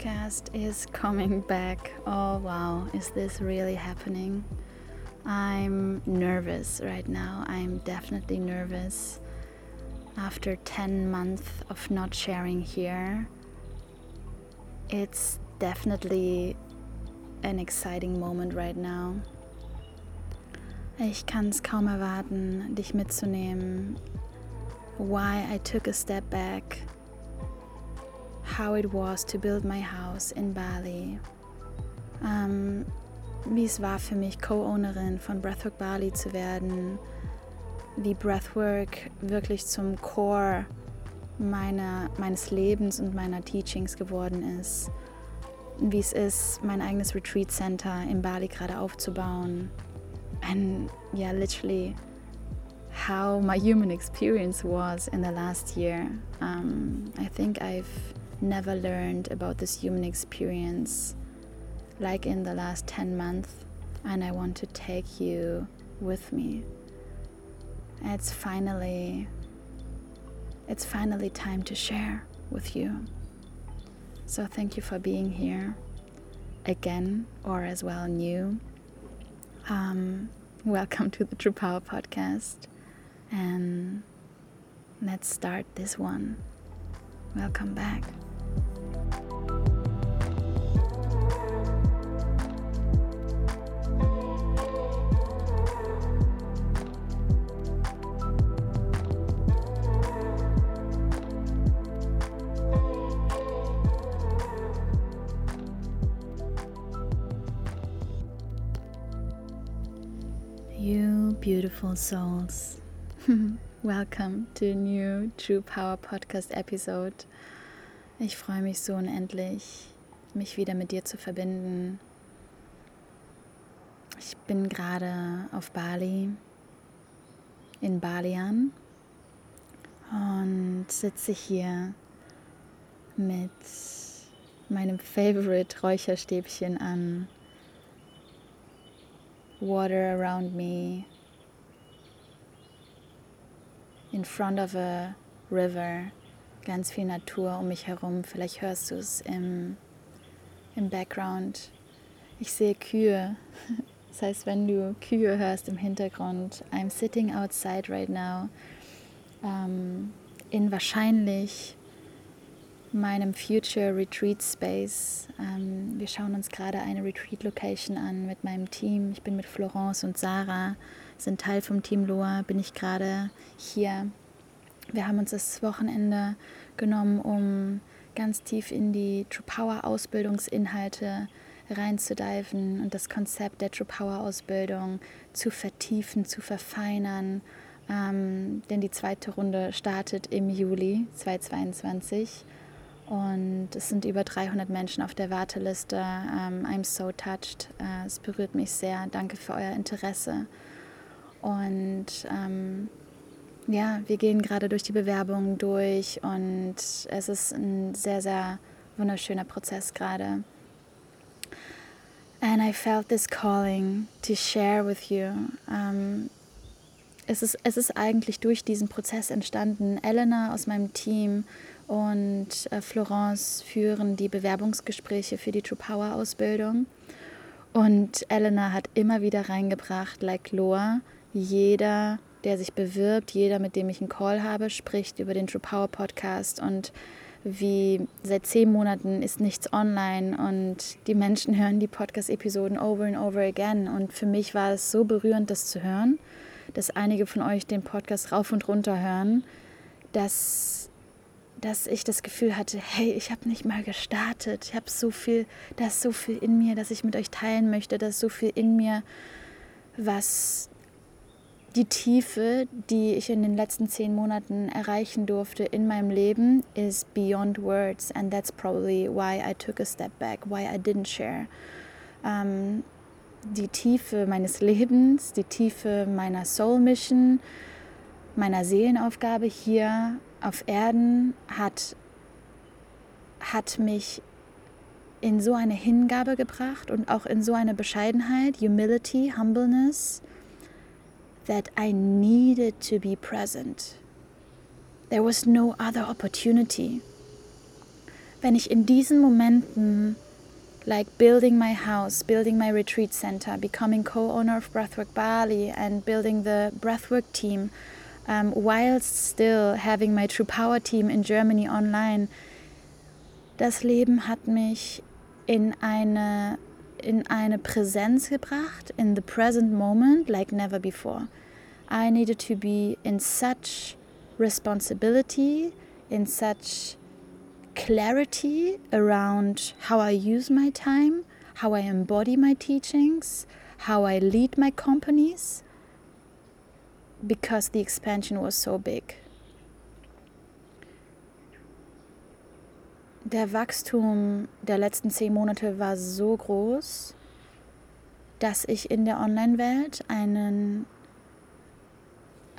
Podcast is coming back. Oh wow, is this really happening? I'm nervous right now. I'm definitely nervous. After 10 months of not sharing here, it's definitely an exciting moment right now. Ich kann es kaum erwarten, dich mitzunehmen. Why I took a step back how it was to build my house in Bali. Ähm, wie es war für mich, Co-Ownerin von Breathwork Bali zu werden. Wie Breathwork wirklich zum Core meiner, meines Lebens und meiner Teachings geworden ist. Wie es ist, mein eigenes Retreat Center in Bali gerade aufzubauen. And yeah, literally how my human experience was in the last year. Um, I think I've never learned about this human experience like in the last 10 months, and I want to take you with me. It's finally it's finally time to share with you. So thank you for being here again or as well new. Um, welcome to the True Power podcast and let's start this one. Welcome back. Beautiful souls. Welcome to a new True Power Podcast Episode. Ich freue mich so unendlich, mich wieder mit dir zu verbinden. Ich bin gerade auf Bali, in Balian und sitze hier mit meinem Favorite Räucherstäbchen an. Water around me, in front of a river ganz viel Natur um mich herum. Vielleicht hörst du es im, im Background. Ich sehe Kühe. Das heißt, wenn du Kühe hörst im Hintergrund, I'm sitting outside right now, ähm, in wahrscheinlich meinem Future Retreat Space. Ähm, wir schauen uns gerade eine Retreat Location an mit meinem Team. Ich bin mit Florence und Sarah, sind Teil vom Team Loa, bin ich gerade hier wir haben uns das Wochenende genommen, um ganz tief in die True Power Ausbildungsinhalte reinzudiven und das Konzept der True Power Ausbildung zu vertiefen, zu verfeinern. Ähm, denn die zweite Runde startet im Juli 2022 und es sind über 300 Menschen auf der Warteliste. Ähm, I'm so touched. Äh, es berührt mich sehr. Danke für euer Interesse. Und ähm, ja, wir gehen gerade durch die Bewerbungen durch und es ist ein sehr, sehr wunderschöner Prozess gerade. And I felt this calling to share with you. Um, es, ist, es ist eigentlich durch diesen Prozess entstanden. Elena aus meinem Team und äh, Florence führen die Bewerbungsgespräche für die True Power Ausbildung. Und Elena hat immer wieder reingebracht, like Loa, jeder der sich bewirbt. Jeder, mit dem ich einen Call habe, spricht über den True Power Podcast und wie seit zehn Monaten ist nichts online und die Menschen hören die Podcast-Episoden over and over again. Und für mich war es so berührend, das zu hören, dass einige von euch den Podcast rauf und runter hören, dass, dass ich das Gefühl hatte, hey, ich habe nicht mal gestartet. Ich habe so viel, da ist so viel in mir, das ich mit euch teilen möchte, da ist so viel in mir, was die Tiefe, die ich in den letzten zehn Monaten erreichen durfte in meinem Leben, is beyond words. And that's probably why I took a step back, why I didn't share. Ähm, die Tiefe meines Lebens, die Tiefe meiner Soul Mission, meiner Seelenaufgabe hier auf Erden hat, hat mich in so eine Hingabe gebracht und auch in so eine Bescheidenheit, Humility, Humbleness that I needed to be present. There was no other opportunity. wenn ich in diesen Momenten, like building my house, building my retreat center, becoming co-owner of Breathwork Bali and building the Breathwork team, um, whilst still having my True Power team in Germany online, das Leben hat mich in eine in eine Präsenz gebracht, in the present moment, like never before. I needed to be in such responsibility, in such clarity around how I use my time, how I embody my teachings, how I lead my companies, because the expansion was so big. Der Wachstum der letzten zehn Monate war so groß, dass ich in der Online-Welt einen,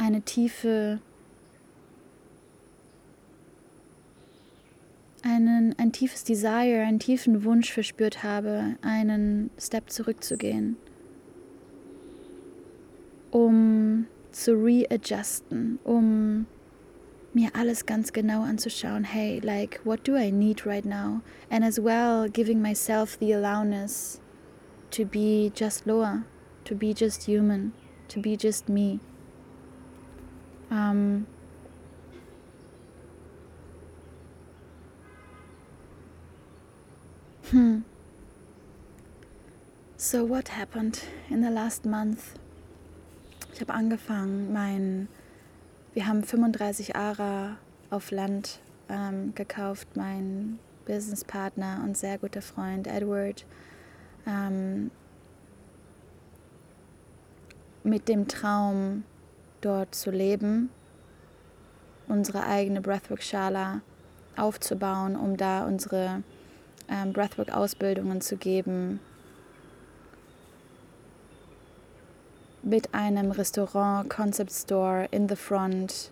eine tiefe, einen, ein tiefes Desire, einen tiefen Wunsch verspürt habe, einen Step zurückzugehen, um zu readjusten, um mir alles ganz genau anzuschauen. Hey, like, what do I need right now? And as well, giving myself the allowance to be just Loa, to be just human, to be just me. Um, hmm. So, what happened in the last month? Ich habe angefangen, mein Wir haben 35 Ara auf Land ähm, gekauft. Mein Businesspartner und sehr guter Freund Edward. Ähm, mit dem Traum, dort zu leben, unsere eigene Breathwork-Schala aufzubauen, um da unsere ähm, Breathwork-Ausbildungen zu geben, mit einem Restaurant Concept Store in the front.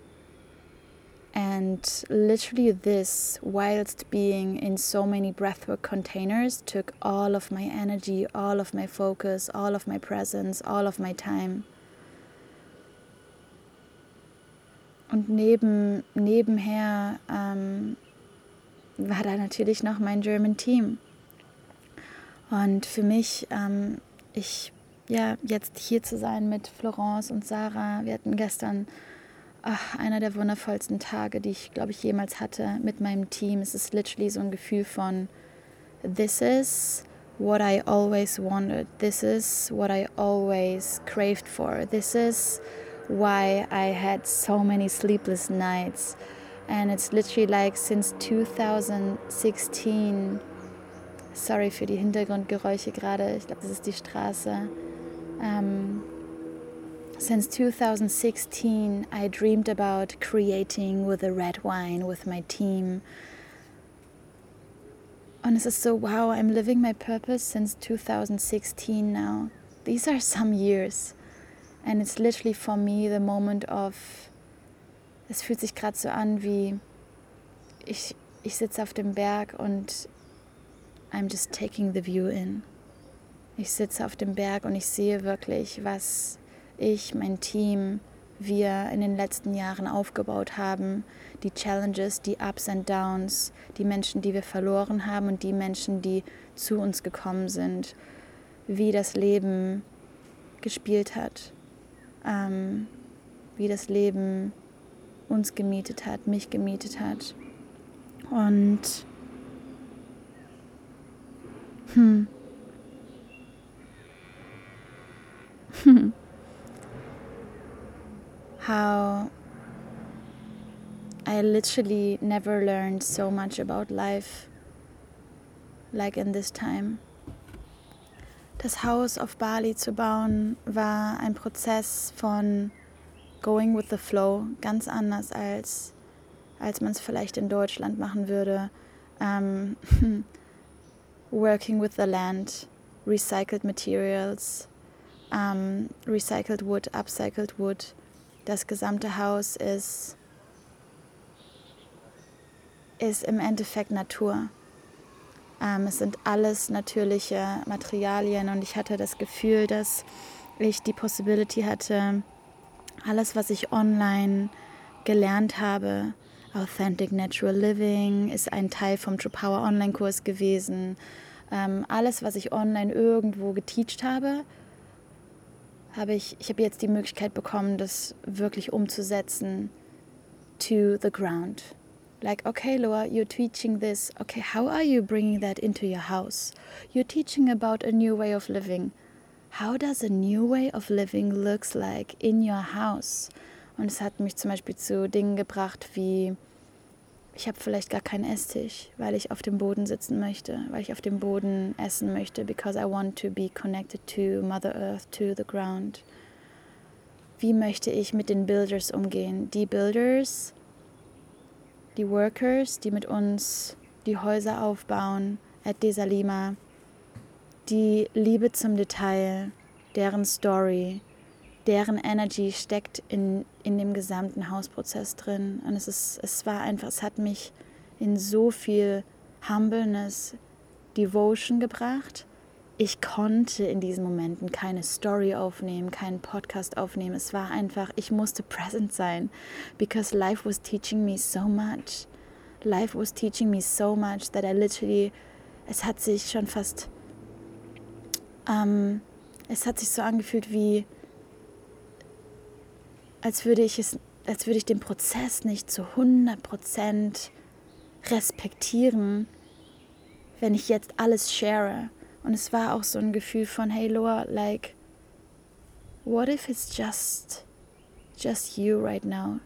And literally, this, whilst being in so many breathwork containers, took all of my energy, all of my focus, all of my presence, all of my time. Und neben, nebenher ähm, war da natürlich noch mein German Team. Und für mich, ähm, ich ja, jetzt hier zu sein mit Florence und Sarah. Wir hatten gestern ach, einer der wundervollsten Tage, die ich, glaube ich, jemals hatte mit meinem Team. Es ist literally so ein Gefühl von, this is what I always wanted. This is what I always craved for. This is why I had so many sleepless nights. And it's literally like since 2016. Sorry für die Hintergrundgeräusche gerade. Ich glaube, das ist die Straße. Um, since 2016, I dreamed about creating with a red wine with my team. And es so, wow, I'm living my purpose since 2016 now. These are some years. And it's literally for me the moment of, es fühlt sich gerade so an wie, ich, ich sitze auf dem Berg und I'm just taking the view in. Ich sitze auf dem Berg und ich sehe wirklich, was ich, mein Team, wir in den letzten Jahren aufgebaut haben, die Challenges, die Ups and Downs, die Menschen, die wir verloren haben und die Menschen, die zu uns gekommen sind, wie das Leben gespielt hat, ähm, wie das Leben uns gemietet hat, mich gemietet hat. Und hm, How I literally never learned so much about life like in this time. Das Haus auf Bali zu bauen war ein Prozess von going with the flow, ganz anders als, als man es vielleicht in Deutschland machen würde. Um, working with the land, recycled materials, ähm, recycled wood, upcycled wood. Das gesamte Haus ist, ist im Endeffekt Natur. Ähm, es sind alles natürliche Materialien und ich hatte das Gefühl, dass ich die Possibility hatte, alles, was ich online gelernt habe, Authentic Natural Living ist ein Teil vom True Power Online-Kurs gewesen. Ähm, alles, was ich online irgendwo geteacht habe, habe ich, ich habe jetzt die Möglichkeit bekommen, das wirklich umzusetzen to the ground. Like, okay, Loa, you're teaching this. Okay, how are you bringing that into your house? You're teaching about a new way of living. How does a new way of living looks like in your house? Und es hat mich zum Beispiel zu Dingen gebracht wie, ich habe vielleicht gar keinen Esstisch, weil ich auf dem Boden sitzen möchte, weil ich auf dem Boden essen möchte, because I want to be connected to Mother Earth, to the ground. Wie möchte ich mit den Builders umgehen? Die Builders, die Workers, die mit uns die Häuser aufbauen, at Desalima, die Liebe zum Detail, deren Story, deren Energy steckt in, in dem gesamten Hausprozess drin. Und es, ist, es war einfach, es hat mich in so viel Humbleness, Devotion gebracht. Ich konnte in diesen Momenten keine Story aufnehmen, keinen Podcast aufnehmen. Es war einfach, ich musste present sein, because life was teaching me so much. Life was teaching me so much that I literally, es hat sich schon fast, ähm, es hat sich so angefühlt wie, als würde ich es, als würde ich den Prozess nicht zu 100% respektieren, wenn ich jetzt alles share. Und es war auch so ein Gefühl von, hey Loa, like, what if it's just, just you right now?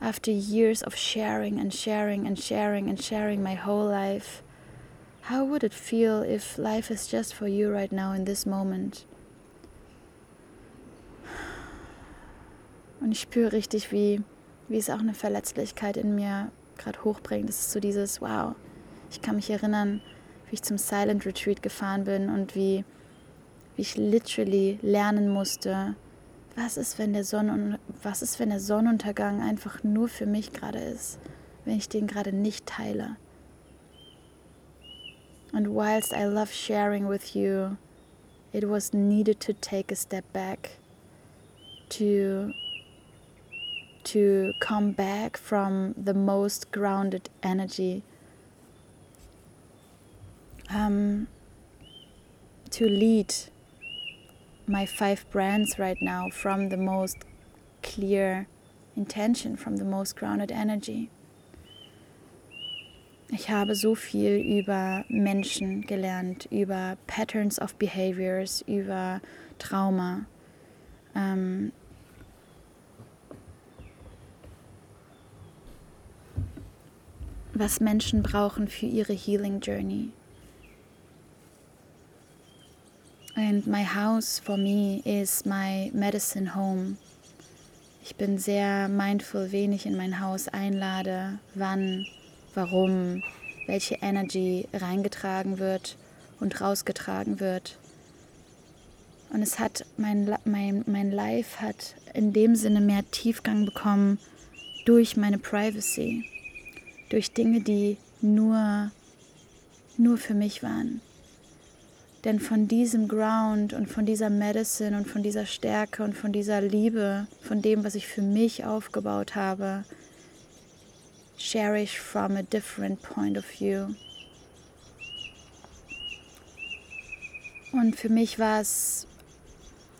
After years of sharing and sharing and sharing and sharing my whole life, how would it feel if life is just for you right now in this moment? Und ich spüre richtig, wie, wie es auch eine Verletzlichkeit in mir gerade hochbringt. Es ist so dieses, wow, ich kann mich erinnern, wie ich zum Silent Retreat gefahren bin und wie, wie ich literally lernen musste, was ist, wenn der Sonnen was ist, wenn der Sonnenuntergang einfach nur für mich gerade ist, wenn ich den gerade nicht teile. And whilst I love sharing with you, it was needed to take a step back to to come back from the most grounded energy, um, to lead my five brands right now from the most clear intention, from the most grounded energy. Ich habe so viel über Menschen gelernt, über Patterns of Behaviors, über Trauma. Ähm, was Menschen brauchen für ihre Healing Journey. And my house for me is my medicine home. Ich bin sehr mindful, wen ich in mein Haus einlade, wann, warum, welche Energy reingetragen wird und rausgetragen wird. Und es hat, mein, mein, mein Life hat in dem Sinne mehr Tiefgang bekommen durch meine Privacy durch Dinge, die nur, nur für mich waren. Denn von diesem Ground und von dieser Medicine und von dieser Stärke und von dieser Liebe, von dem, was ich für mich aufgebaut habe, share ich from a different point of view. Und für mich war es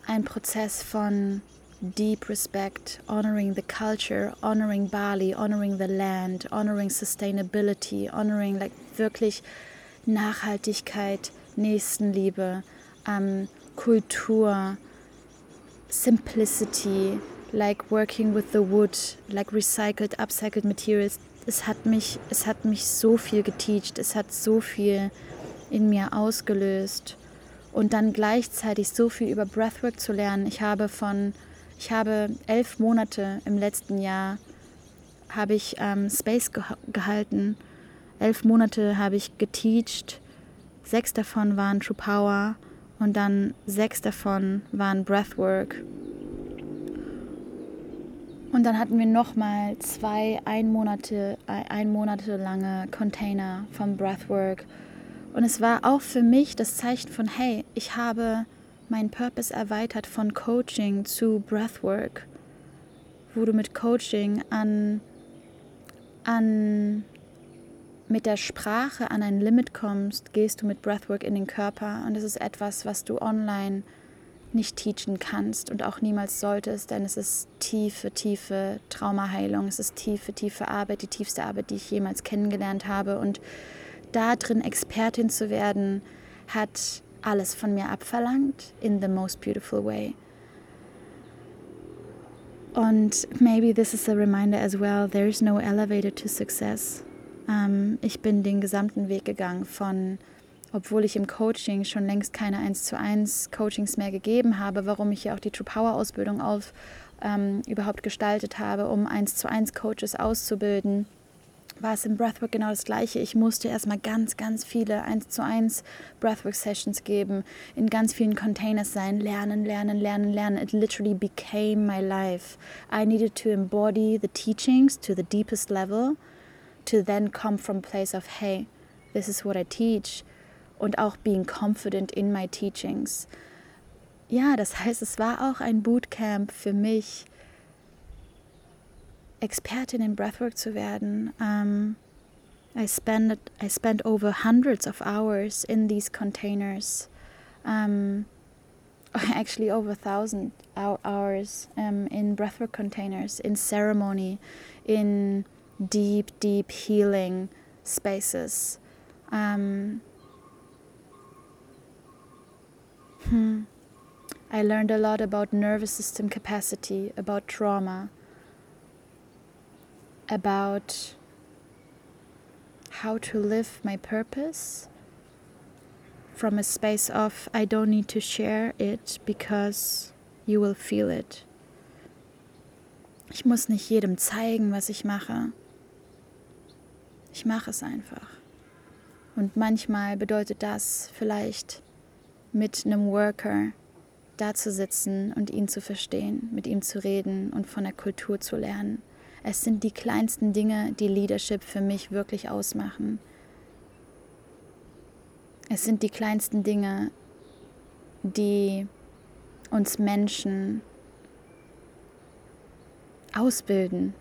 ein Prozess von deep respect, honoring the culture, honoring Bali, honoring the land, honoring sustainability, honoring like wirklich Nachhaltigkeit, Nächstenliebe, um, Kultur, simplicity, like working with the wood, like recycled, upcycled materials. Es hat mich, es hat mich so viel geteacht, es hat so viel in mir ausgelöst und dann gleichzeitig so viel über Breathwork zu lernen. Ich habe von ich habe elf Monate im letzten Jahr habe ich ähm, Space ge gehalten. Elf Monate habe ich geteacht. Sechs davon waren True Power und dann sechs davon waren Breathwork. Und dann hatten wir nochmal zwei ein Monate, ein Monate lange Container vom Breathwork. Und es war auch für mich das Zeichen von, hey, ich habe mein Purpose erweitert von Coaching zu Breathwork, wo du mit Coaching an, an mit der Sprache an ein Limit kommst, gehst du mit Breathwork in den Körper und es ist etwas, was du online nicht teachen kannst und auch niemals solltest, denn es ist tiefe, tiefe Traumaheilung, es ist tiefe, tiefe Arbeit, die tiefste Arbeit, die ich jemals kennengelernt habe und da drin Expertin zu werden, hat alles von mir abverlangt in the most beautiful way. Und maybe this is a reminder as well, there is no elevator to success. Ähm, ich bin den gesamten Weg gegangen von, obwohl ich im Coaching schon längst keine 1 zu 1 Coachings mehr gegeben habe, warum ich ja auch die True Power Ausbildung auf, ähm, überhaupt gestaltet habe, um 1 zu 1 Coaches auszubilden war es im Breathwork genau das Gleiche. Ich musste erstmal ganz, ganz viele 1 zu 1 Breathwork-Sessions geben, in ganz vielen Containers sein, lernen, lernen, lernen, lernen. It literally became my life. I needed to embody the teachings to the deepest level to then come from a place of, hey, this is what I teach und auch being confident in my teachings. Ja, das heißt, es war auch ein Bootcamp für mich, Expertin in Breathwork zu werden. Um, I spent I spent over hundreds of hours in these containers. Um, actually over a thousand hours um, in breathwork containers, in ceremony, in deep, deep healing spaces. Um, hmm. I learned a lot about nervous system capacity, about trauma, about how to live my purpose from a space of I don't need to share it because you will feel it. Ich muss nicht jedem zeigen, was ich mache. Ich mache es einfach. Und manchmal bedeutet das vielleicht mit einem Worker da zu sitzen und ihn zu verstehen, mit ihm zu reden und von der Kultur zu lernen. Es sind die kleinsten Dinge, die Leadership für mich wirklich ausmachen. Es sind die kleinsten Dinge, die uns Menschen ausbilden.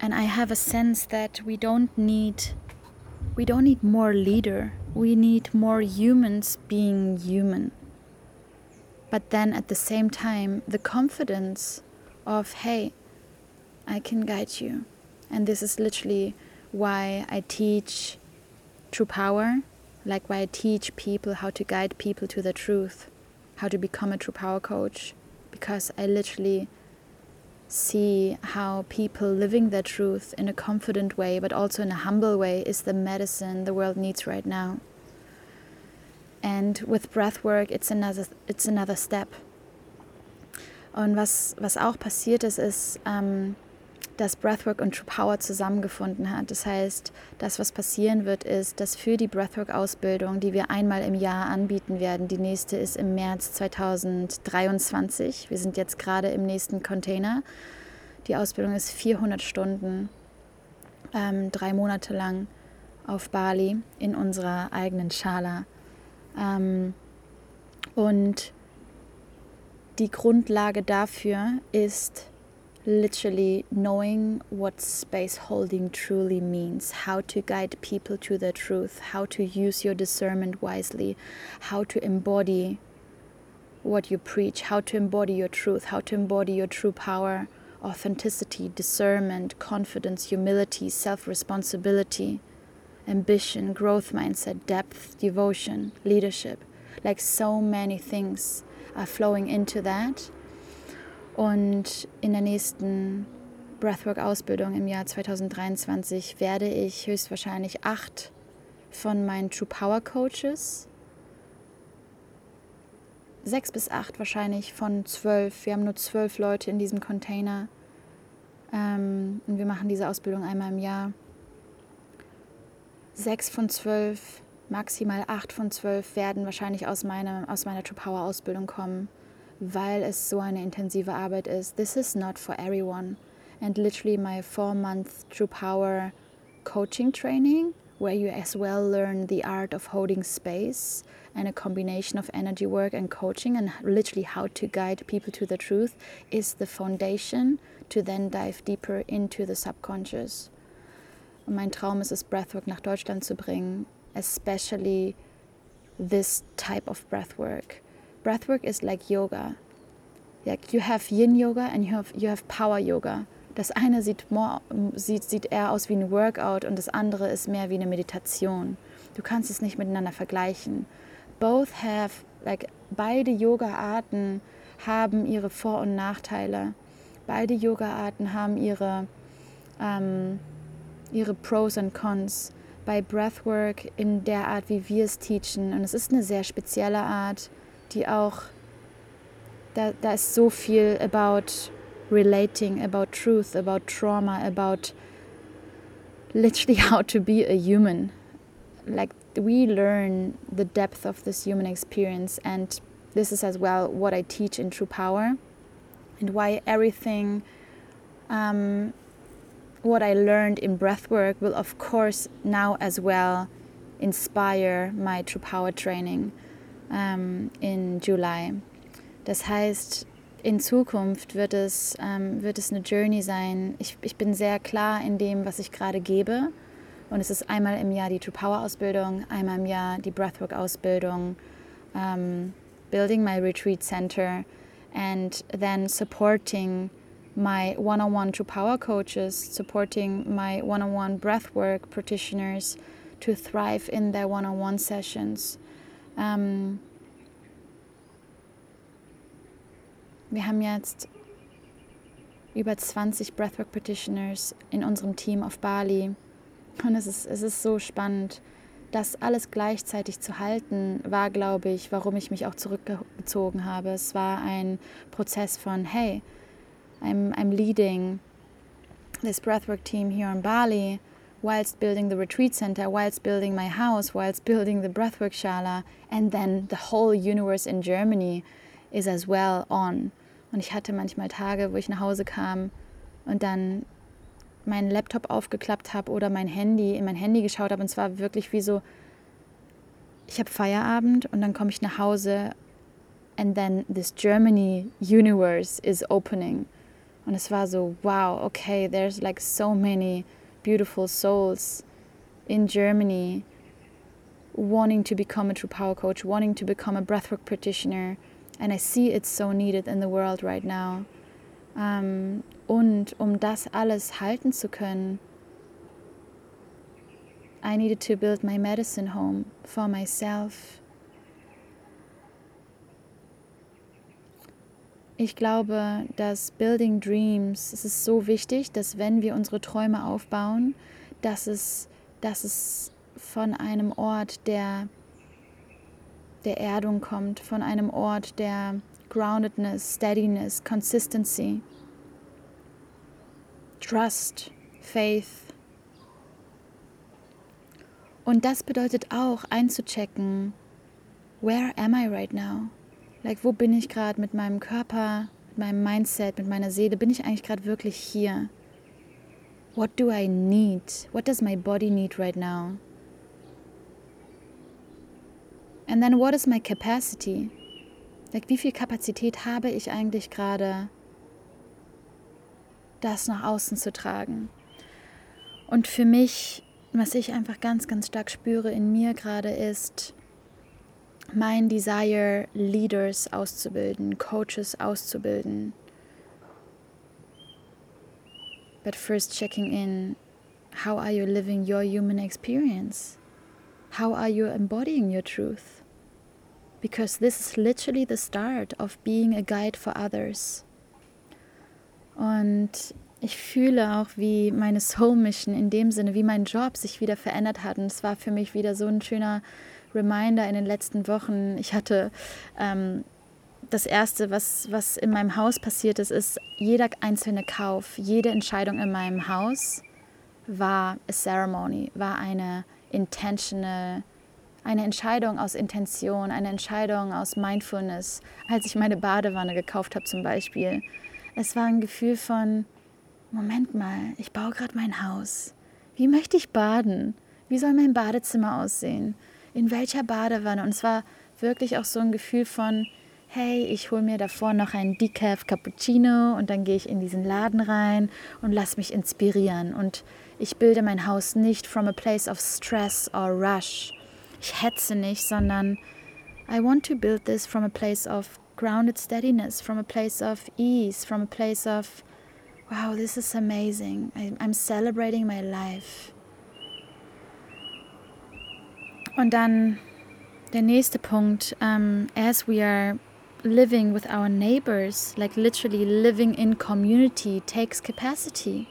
And I have a sense that we don't need we don't need more leader. We need more humans being human. But then at the same time, the confidence of, hey, I can guide you. And this is literally why I teach true power, like why I teach people how to guide people to the truth, how to become a true power coach, because I literally see how people living their truth in a confident way, but also in a humble way, is the medicine the world needs right now. And with breath work, it's another, it's another step. Und was, was auch passiert ist, ist, ähm, dass Breathwork und True Power zusammengefunden hat. Das heißt, das, was passieren wird, ist, dass für die Breathwork-Ausbildung, die wir einmal im Jahr anbieten werden, die nächste ist im März 2023. Wir sind jetzt gerade im nächsten Container. Die Ausbildung ist 400 Stunden, ähm, drei Monate lang auf Bali in unserer eigenen Schala. Ähm, und die Grundlage dafür ist literally knowing what space holding truly means, how to guide people to the truth, how to use your discernment wisely, how to embody what you preach, how to embody your truth, how to embody your true power, authenticity, discernment, confidence, humility, self responsibility, ambition, growth mindset, depth, devotion, leadership. Like so many things are flowing into that Und in der nächsten Breathwork-Ausbildung im Jahr 2023 werde ich höchstwahrscheinlich acht von meinen True Power Coaches, sechs bis acht wahrscheinlich von zwölf, wir haben nur zwölf Leute in diesem Container. Ähm, und wir machen diese Ausbildung einmal im Jahr. Sechs von zwölf, maximal acht von zwölf werden wahrscheinlich aus meiner, aus meiner True Power Ausbildung kommen weil es so eine intensive Arbeit ist. This is not for everyone. And literally my four month True Power coaching training where you as well learn the art of holding space and a combination of energy work and coaching and literally how to guide people to the truth is the foundation to then dive deeper into the subconscious. Und mein Traum ist es, Breathwork nach Deutschland zu bringen, especially this type of breathwork. Breathwork is like yoga. Like you have Yin Yoga and you have, you have Power Yoga. Das eine sieht, more, sieht, sieht eher aus wie ein Workout und das andere ist mehr wie eine Meditation. Du kannst es nicht miteinander vergleichen. Both have, like, beide Yoga-Arten haben ihre Vor- und Nachteile. Beide Yoga-Arten haben ihre, ähm, ihre Pros und Cons. Bei Breathwork in der Art, wie wir es teachen, und es ist eine sehr spezielle Art, die auch, da, da ist so viel about relating, about truth, about trauma, about literally how to be a human. Like we learn the depth of this human experience, and this is as well what I teach in True Power, and why everything. Um, what I learned in breathwork will, of course, now as well inspire my True Power training um, in July. Das heißt, in Zukunft wird es, ähm, wird es eine Journey sein. Ich, ich bin sehr klar in dem, was ich gerade gebe. Und es ist einmal im Jahr die True Power Ausbildung, einmal im Jahr die Breathwork Ausbildung, um, ähm, building my retreat center, and then supporting my one on one True Power coaches, supporting my one on one breathwork practitioners to thrive in their one on one sessions. Um, Wir haben jetzt über 20 Breathwork Petitioners in unserem Team auf Bali. Und es ist, es ist so spannend. Das alles gleichzeitig zu halten, war, glaube ich, warum ich mich auch zurückgezogen habe. Es war ein Prozess von, hey, I'm, I'm leading this breathwork team here in Bali whilst building the retreat center, whilst building my house, whilst building the breathwork shala, and then the whole universe in Germany is as well on. Und ich hatte manchmal Tage, wo ich nach Hause kam und dann meinen Laptop aufgeklappt habe oder mein Handy, in mein Handy geschaut habe. Und es war wirklich wie so, ich habe Feierabend und dann komme ich nach Hause and then this Germany universe is opening. Und es war so, wow, okay, there's like so many beautiful souls in Germany wanting to become a true power coach, wanting to become a breathwork practitioner, And I see it's so needed in the world right now. Um, und um das alles halten zu können, I needed to build my medicine home for myself. Ich glaube, dass Building Dreams, es ist so wichtig, dass wenn wir unsere Träume aufbauen, dass es, dass es von einem Ort der der Erdung kommt, von einem Ort der Groundedness, Steadiness, Consistency, Trust, Faith. Und das bedeutet auch einzuchecken, where am I right now? Like, wo bin ich gerade mit meinem Körper, mit meinem Mindset, mit meiner Seele? Bin ich eigentlich gerade wirklich hier? What do I need? What does my body need right now? And then what is my capacity? Like, wie viel Kapazität habe ich eigentlich gerade, das nach außen zu tragen? Und für mich, was ich einfach ganz, ganz stark spüre in mir gerade ist, mein Desire, Leaders auszubilden, Coaches auszubilden. But first checking in, how are you living your human experience? How are you embodying your truth? because this is literally the start of being a guide for others. Und ich fühle auch, wie meine Soul Mission in dem Sinne, wie mein Job sich wieder verändert hat. Und es war für mich wieder so ein schöner Reminder in den letzten Wochen. Ich hatte ähm, das Erste, was, was in meinem Haus passiert ist, ist, jeder einzelne Kauf, jede Entscheidung in meinem Haus war a ceremony, war eine intentional eine Entscheidung aus Intention, eine Entscheidung aus Mindfulness. Als ich meine Badewanne gekauft habe zum Beispiel, es war ein Gefühl von, Moment mal, ich baue gerade mein Haus. Wie möchte ich baden? Wie soll mein Badezimmer aussehen? In welcher Badewanne? Und es war wirklich auch so ein Gefühl von, hey, ich hole mir davor noch einen Decaf Cappuccino und dann gehe ich in diesen Laden rein und lass mich inspirieren. Und ich bilde mein Haus nicht from a place of stress or rush. Ich hetze nicht, sondern I want to build this from a place of grounded steadiness, from a place of ease, from a place of, wow, this is amazing. I'm celebrating my life. Und dann der nächste Punkt, um, as we are living with our neighbors, like literally living in community, takes capacity.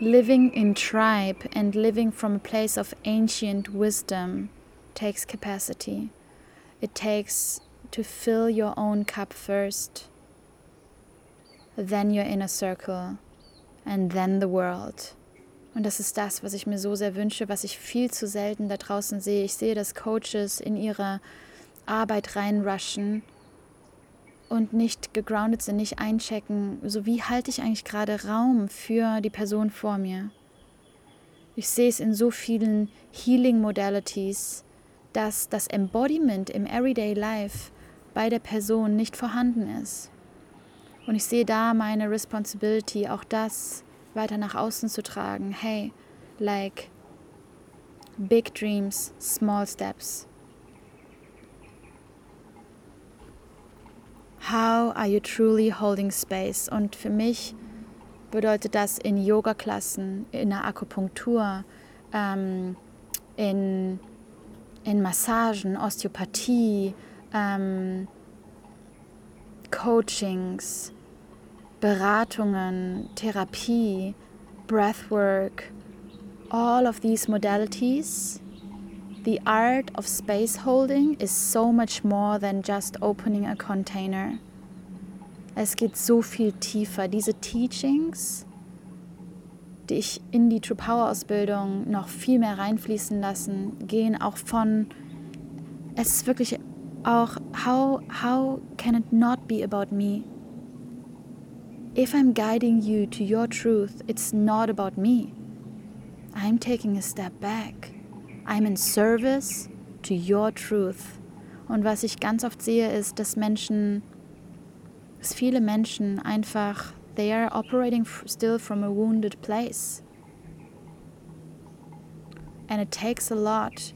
Living in tribe and living from a place of ancient wisdom takes capacity. It takes to fill your own cup first, then your inner circle, and then the world. Und das ist das, was ich mir so sehr wünsche, was ich viel zu selten da draußen sehe. Ich sehe, dass Coaches in ihrer Arbeit reinrushen und nicht gegroundet sind, nicht einchecken, so wie halte ich eigentlich gerade Raum für die Person vor mir. Ich sehe es in so vielen Healing Modalities, dass das Embodiment im Everyday Life bei der Person nicht vorhanden ist. Und ich sehe da meine Responsibility, auch das weiter nach außen zu tragen. Hey, like big dreams, small steps. How are you truly holding space? Und für mich bedeutet das in Yoga-Klassen, in der Akupunktur, ähm, in, in Massagen, Osteopathie, ähm, Coachings, Beratungen, Therapie, Breathwork, all of these modalities The art of space holding is so much more than just opening a container. Es geht so viel tiefer. Diese Teachings, die ich in die True Power Ausbildung noch viel mehr reinfließen lassen, gehen auch von, es ist wirklich auch, how, how can it not be about me? If I'm guiding you to your truth, it's not about me. I'm taking a step back. I'm in service to your truth. Und was ich ganz oft sehe, ist, dass Menschen, dass viele Menschen einfach, they are operating still from a wounded place. And it takes a lot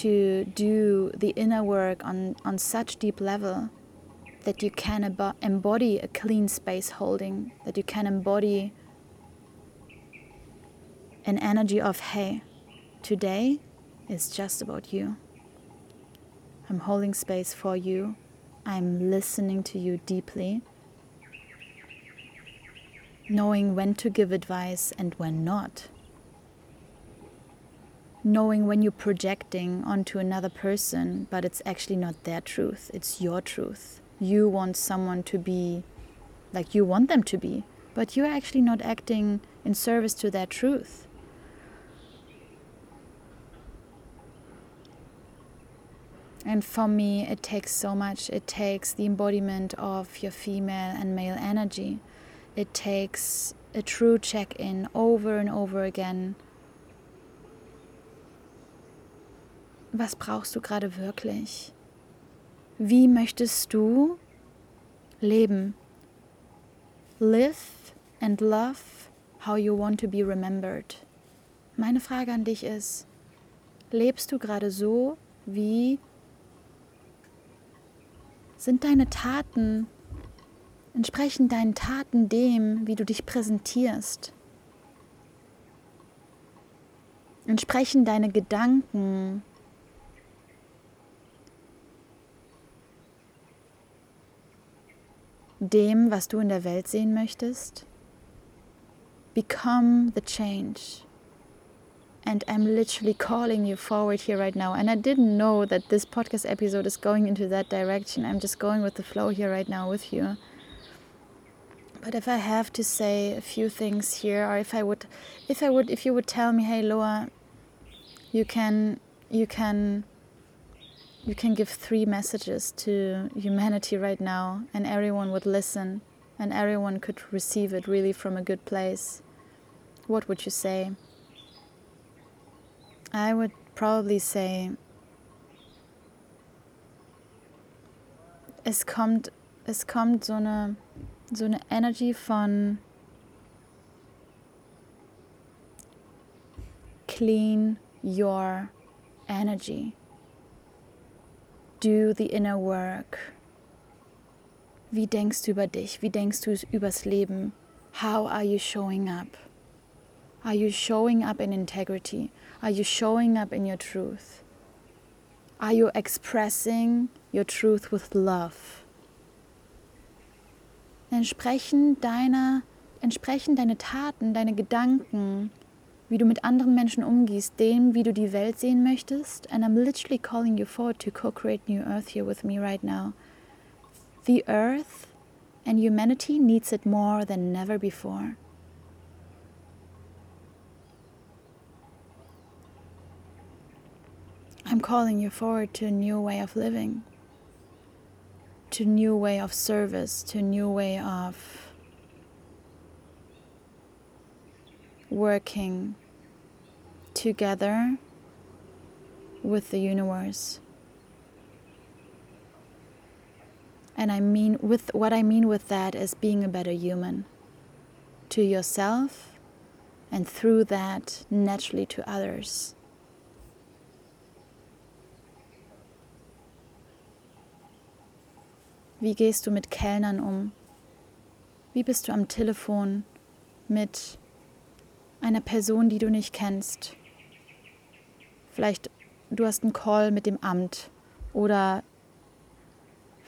to do the inner work on, on such deep level that you can embody a clean space holding, that you can embody an energy of, hey, today is just about you. I'm holding space for you. I'm listening to you deeply. Knowing when to give advice and when not. Knowing when you're projecting onto another person, but it's actually not their truth, it's your truth. You want someone to be like you want them to be, but you're actually not acting in service to their truth. And for me, it takes so much. It takes the embodiment of your female and male energy. It takes a true check in over and over again. Was brauchst du gerade wirklich? Wie möchtest du leben? Live and love how you want to be remembered. Meine Frage an dich ist, lebst du gerade so, wie sind deine Taten, entsprechen deinen Taten dem, wie du dich präsentierst? Entsprechen deine Gedanken dem, was du in der Welt sehen möchtest? Become the change and I'm literally calling you forward here right now. And I didn't know that this podcast episode is going into that direction. I'm just going with the flow here right now with you. But if I have to say a few things here, or if I would, if I would, if you would tell me, hey, Loa, you can, you can, you can give three messages to humanity right now, and everyone would listen, and everyone could receive it really from a good place. What would you say? I would probably say, es kommt, es kommt so eine, so eine Energy von clean your energy. Do the inner work. Wie denkst du über dich? Wie denkst du übers Leben? How are you showing up? Are you showing up in integrity? Are you showing up in your truth? Are you expressing your truth with love? Entsprechen deiner, entsprechen deine Taten, deine Gedanken, wie du mit anderen Menschen umgehst, dem, wie du die Welt sehen möchtest. And I'm literally calling you forward to co-create new earth here with me right now. The earth and humanity needs it more than never before. I'm calling you forward to a new way of living, to a new way of service, to a new way of working together with the universe. And I mean with what I mean with that is being a better human to yourself and through that naturally to others. Wie gehst du mit Kellnern um? Wie bist du am Telefon mit einer Person, die du nicht kennst? Vielleicht du hast einen Call mit dem Amt oder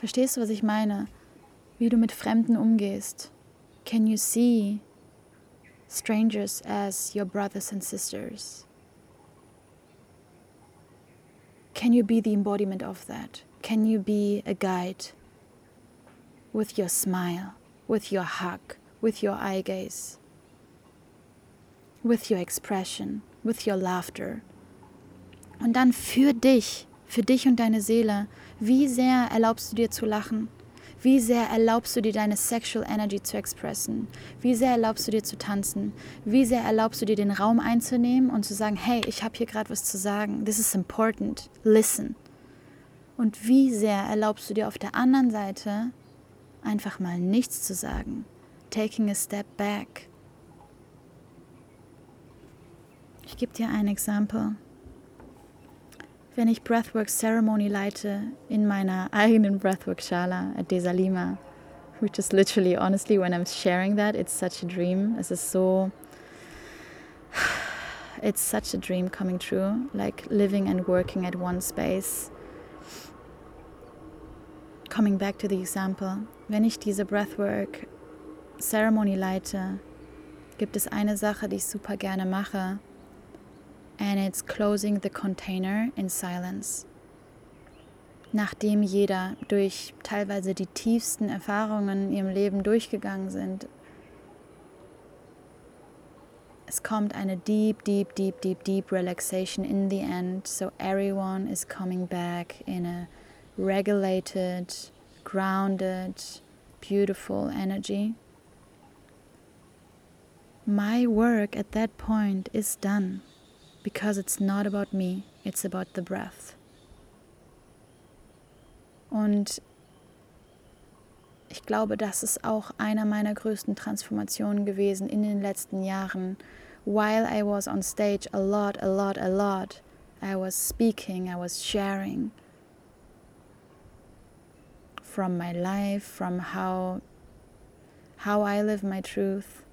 Verstehst du, was ich meine? Wie du mit Fremden umgehst. Can you see strangers as your brothers and sisters? Can you be the embodiment of that? Can you be a guide with your smile, with your hug, with your eye gaze, with your expression, with your laughter? Und dann für dich, für dich und deine Seele, wie sehr erlaubst du dir zu lachen? Wie sehr erlaubst du dir deine Sexual Energy zu expressen? Wie sehr erlaubst du dir zu tanzen? Wie sehr erlaubst du dir den Raum einzunehmen und zu sagen, hey, ich habe hier gerade was zu sagen. This is important. Listen. Und wie sehr erlaubst du dir auf der anderen Seite einfach mal nichts zu sagen? Taking a step back. Ich gebe dir ein Example wenn ich Breathwork Ceremony leite in meiner eigenen Breathwork Shala at Desalima, which is literally, honestly, when I'm sharing that, it's such a dream. Es ist so, it's such a dream coming true, like living and working at one space. Coming back to the example, wenn ich diese Breathwork Ceremony leite, gibt es eine Sache, die ich super gerne mache and it's closing the container in silence. Nachdem jeder durch teilweise die tiefsten Erfahrungen in ihrem Leben durchgegangen sind, es kommt eine deep, deep, deep, deep, deep relaxation in the end. So everyone is coming back in a regulated, grounded, beautiful energy. My work at that point is done because it's not about me, it's about the breath. Und ich glaube, das ist auch einer meiner größten Transformationen gewesen in den letzten Jahren. While I was on stage a lot, a lot, a lot, I was speaking, I was sharing from my life, from how how I live my truth,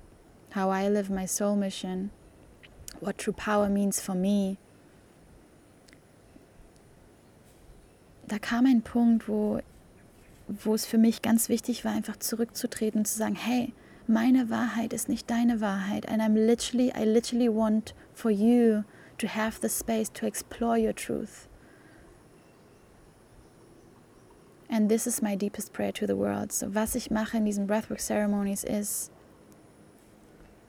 how I live my soul mission what true power means for me. Da kam ein Punkt, wo, wo es für mich ganz wichtig war, einfach zurückzutreten und zu sagen, hey, meine Wahrheit ist nicht deine Wahrheit. And I'm literally, I literally want for you to have the space to explore your truth. And this is my deepest prayer to the world. So was ich mache in diesen Breathwork Ceremonies ist,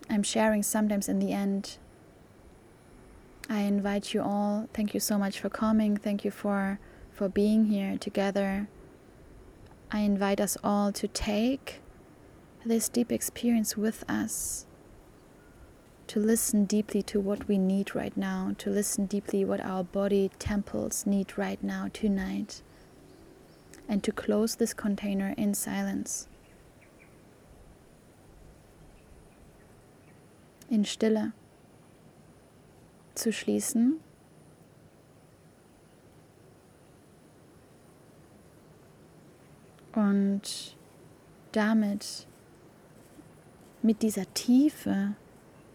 I'm sharing sometimes in the end I invite you all. Thank you so much for coming. Thank you for for being here together. I invite us all to take this deep experience with us. to listen deeply to what we need right now, to listen deeply what our body temples need right now tonight, and to close this container in silence. In Stille zu schließen. Und damit mit dieser Tiefe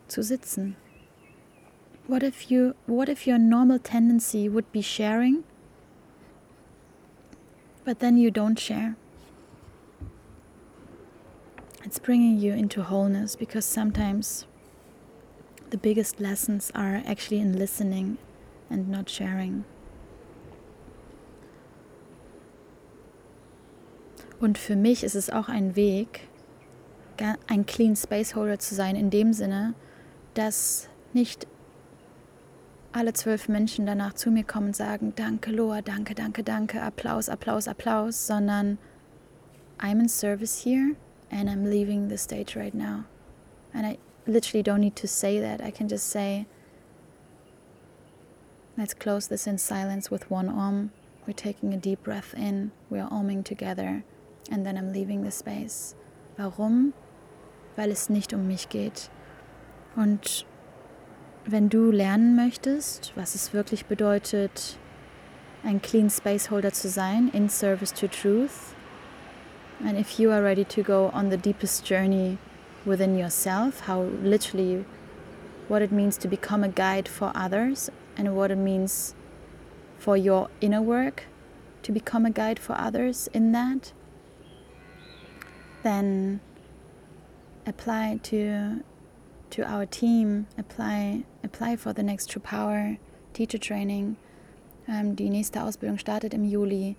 zu sitzen. What if you what if your normal tendency would be sharing but then you don't share? It's bringing you into wholeness because sometimes the biggest lessons are actually in listening and not sharing. Und für mich ist es auch ein Weg, ein Clean Space Holder zu sein, in dem Sinne, dass nicht alle zwölf Menschen danach zu mir kommen und sagen, danke Loa, danke, danke, danke, Applaus, Applaus, Applaus, sondern I'm in service here and I'm leaving the stage right now. And I literally don't need to say that. I can just say, let's close this in silence with one Om. We're taking a deep breath in, we're oming together, and then I'm leaving the space. Warum? Weil es nicht um mich geht. Und wenn du lernen möchtest, was es wirklich bedeutet, ein Clean Space Holder zu sein, in service to truth, and if you are ready to go on the deepest journey within yourself, how literally what it means to become a guide for others and what it means for your inner work to become a guide for others in that, then apply to to our team, apply apply for the next True Power Teacher Training. Ähm, die nächste Ausbildung startet im Juli.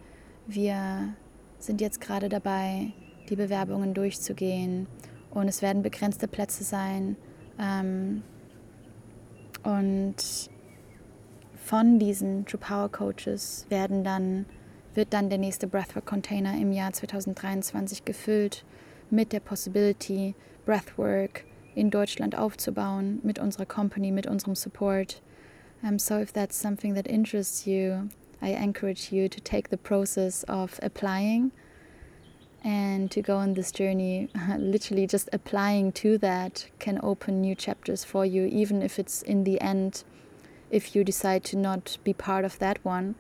Wir sind jetzt gerade dabei, die Bewerbungen durchzugehen und es werden begrenzte Plätze sein. Ähm, und von diesen True Power Coaches werden dann, wird dann der nächste Breathwork Container im Jahr 2023 gefüllt mit der Possibility, Breathwork in Deutschland aufzubauen mit unserer Company, mit unserem Support. Um, so if that's something that interests you, I encourage you to take the process of applying and to go on this journey literally just applying to that can open new chapters for you even if it's in the end if you decide to not be part of that one.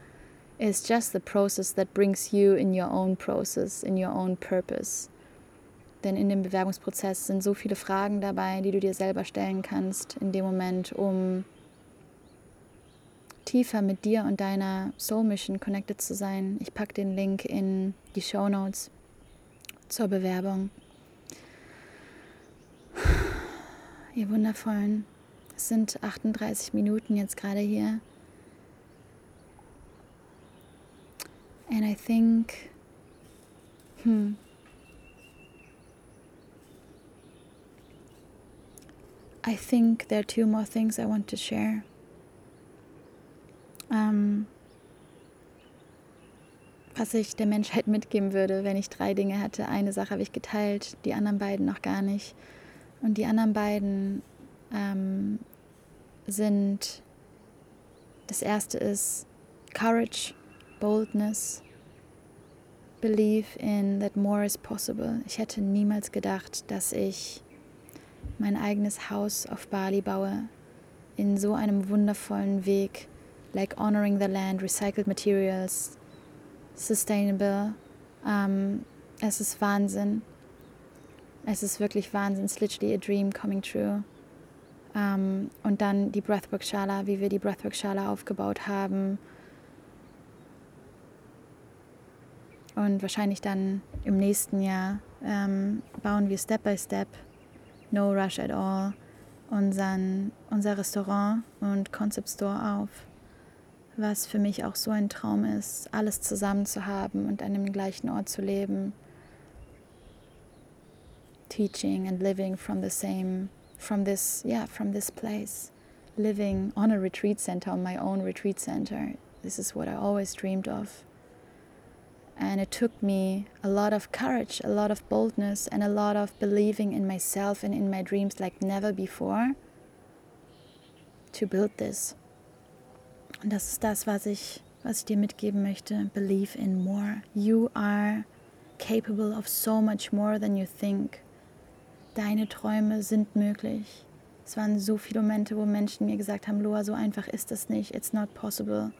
It's just the process that brings you in your own process in your own purpose. Denn in dem Bewerbungsprozess sind so viele Fragen dabei, die du dir selber stellen kannst in dem Moment, um tiefer mit dir und deiner Soul Mission connected zu sein. Ich packe den Link in die Show Notes zur Bewerbung. Ihr Wundervollen, es sind 38 Minuten jetzt gerade hier. And I think, hmm, I think there are two more things I want to share. Um, was ich der Menschheit mitgeben würde, wenn ich drei Dinge hätte. Eine Sache habe ich geteilt, die anderen beiden noch gar nicht. Und die anderen beiden ähm, sind, das erste ist Courage, Boldness, Believe in that more is possible. Ich hätte niemals gedacht, dass ich mein eigenes Haus auf Bali baue, in so einem wundervollen Weg, like honoring the land, recycled materials, sustainable. Ähm, es ist Wahnsinn. Es ist wirklich Wahnsinn. It's literally a dream coming true. Ähm, und dann die Breathwork-Schala, wie wir die Breathwork-Schala aufgebaut haben. Und wahrscheinlich dann im nächsten Jahr ähm, bauen wir Step by Step, no rush at all, unseren, unser Restaurant und Concept Store auf was für mich auch so ein Traum ist, alles zusammen zu haben und an dem gleichen Ort zu leben. Teaching and living from the same, from this, yeah, from this place. Living on a retreat center, on my own retreat center. This is what I always dreamed of. And it took me a lot of courage, a lot of boldness, and a lot of believing in myself and in my dreams like never before. to build this. Und das ist das, was ich, was ich dir mitgeben möchte. Believe in more. You are capable of so much more than you think. Deine Träume sind möglich. Es waren so viele Momente, wo Menschen mir gesagt haben, Loa, so einfach ist das nicht. It's not possible.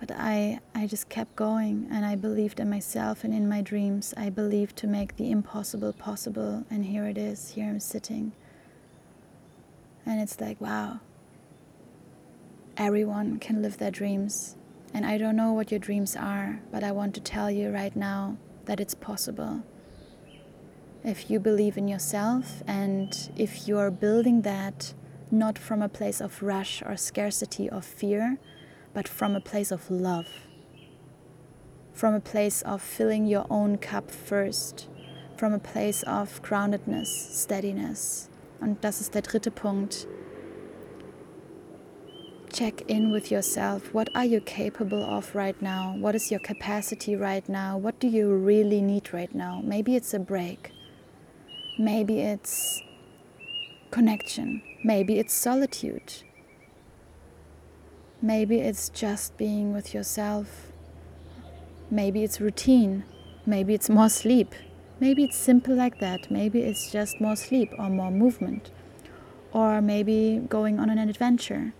But I, I just kept going and I believed in myself and in my dreams. I believed to make the impossible possible. And here it is. Here I'm sitting. And it's like, wow, everyone can live their dreams. And I don't know what your dreams are, but I want to tell you right now that it's possible. If you believe in yourself and if you're building that not from a place of rush or scarcity or fear, but from a place of love, from a place of filling your own cup first, from a place of groundedness, steadiness. Und das ist der dritte Punkt. Check in with yourself. What are you capable of right now? What is your capacity right now? What do you really need right now? Maybe it's a break. Maybe it's connection. Maybe it's solitude. Maybe it's just being with yourself. Maybe it's routine. Maybe it's more sleep. Maybe it's simple like that. Maybe it's just more sleep or more movement. Or maybe going on an adventure.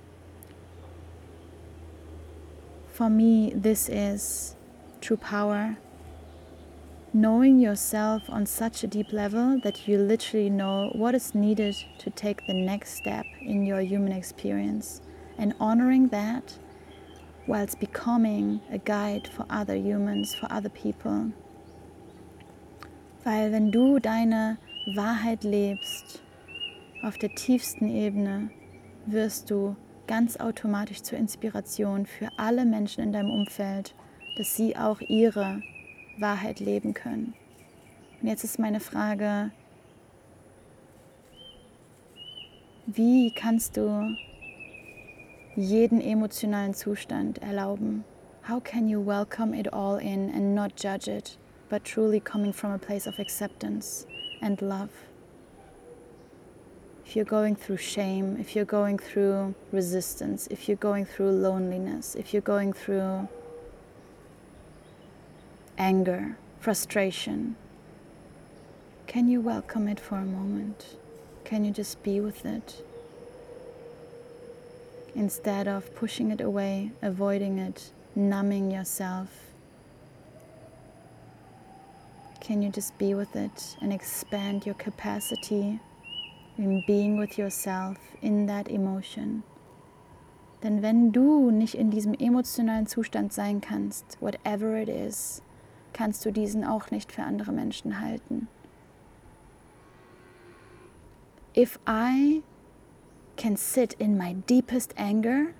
For me, this is true power. Knowing yourself on such a deep level that you literally know what is needed to take the next step in your human experience and honoring that whilst becoming a guide for other humans, for other people. Weil wenn du deine Wahrheit lebst auf der tiefsten Ebene, wirst du ganz automatisch zur Inspiration für alle Menschen in deinem Umfeld, dass sie auch ihre Wahrheit leben können. Und jetzt ist meine Frage, wie kannst du jeden emotionalen Zustand erlauben. How can you welcome it all in and not judge it, but truly coming from a place of acceptance and love? If you're going through shame, if you're going through resistance, if you're going through loneliness, if you're going through anger, frustration, can you welcome it for a moment? Can you just be with it? instead of pushing it away, avoiding it, numbing yourself. Can you just be with it and expand your capacity in being with yourself in that emotion? Denn wenn du nicht in diesem emotionalen Zustand sein kannst, whatever it is, kannst du diesen auch nicht für andere Menschen halten. If I can sit in my deepest anger.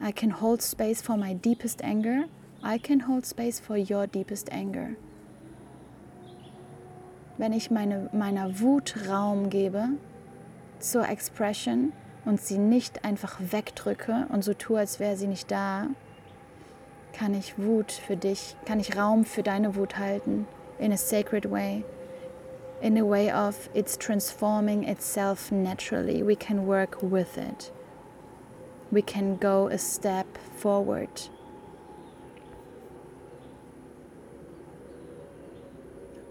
I can hold space for my deepest anger. I can hold space for your deepest anger. Wenn ich meine, meiner Wut Raum gebe zur Expression und sie nicht einfach wegdrücke und so tue, als wäre sie nicht da, kann ich Wut für dich, kann ich Raum für deine Wut halten in a sacred way in a way of it's transforming itself naturally. We can work with it. We can go a step forward.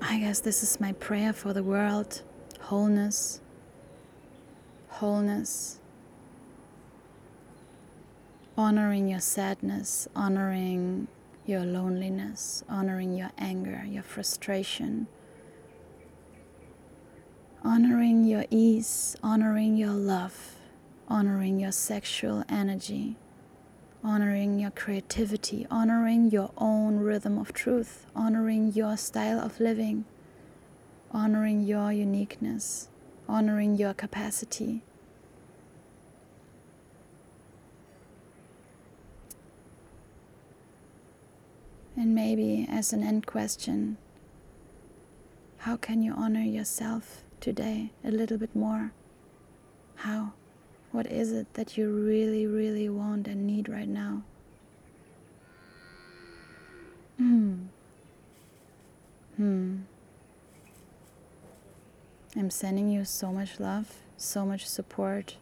I guess this is my prayer for the world. Wholeness, wholeness, honoring your sadness, honoring your loneliness, honoring your anger, your frustration. Honoring your ease, honoring your love, honoring your sexual energy, honoring your creativity, honoring your own rhythm of truth, honoring your style of living, honoring your uniqueness, honoring your capacity. And maybe as an end question, how can you honor yourself today a little bit more. How? What is it that you really, really want and need right now? Hmm. Hmm. I'm sending you so much love, so much support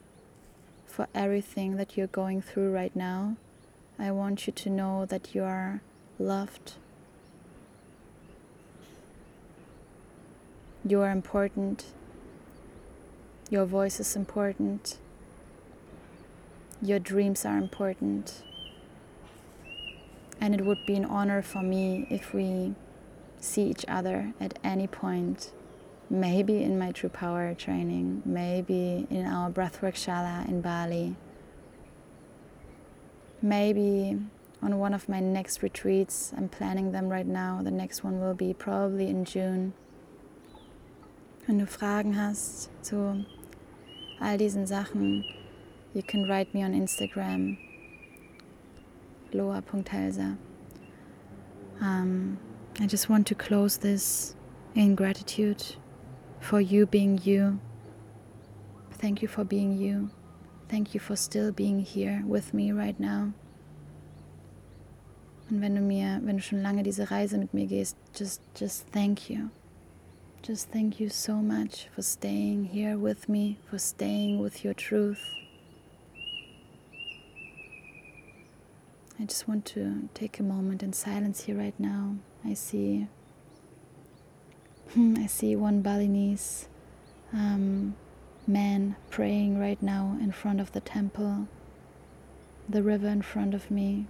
for everything that you're going through right now. I want you to know that you are loved. You are important. Your voice is important. Your dreams are important. And it would be an honor for me if we see each other at any point. Maybe in my True Power training, maybe in our Breathwork Shala in Bali, maybe on one of my next retreats. I'm planning them right now. The next one will be probably in June. Wenn du Fragen hast zu all diesen Sachen, you can write me on Instagram loa.helsa. Um, I just want to close this in gratitude for you being you. Thank you for being you. Thank you for still being here with me right now. Und wenn du mir, wenn du schon lange diese Reise mit mir gehst, just just thank you. Just thank you so much for staying here with me, for staying with your truth. I just want to take a moment in silence here right now. I see I see one Balinese um, man praying right now in front of the temple, the river in front of me.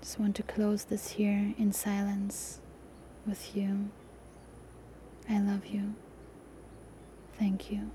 Just want to close this here in silence with you. I love you. Thank you.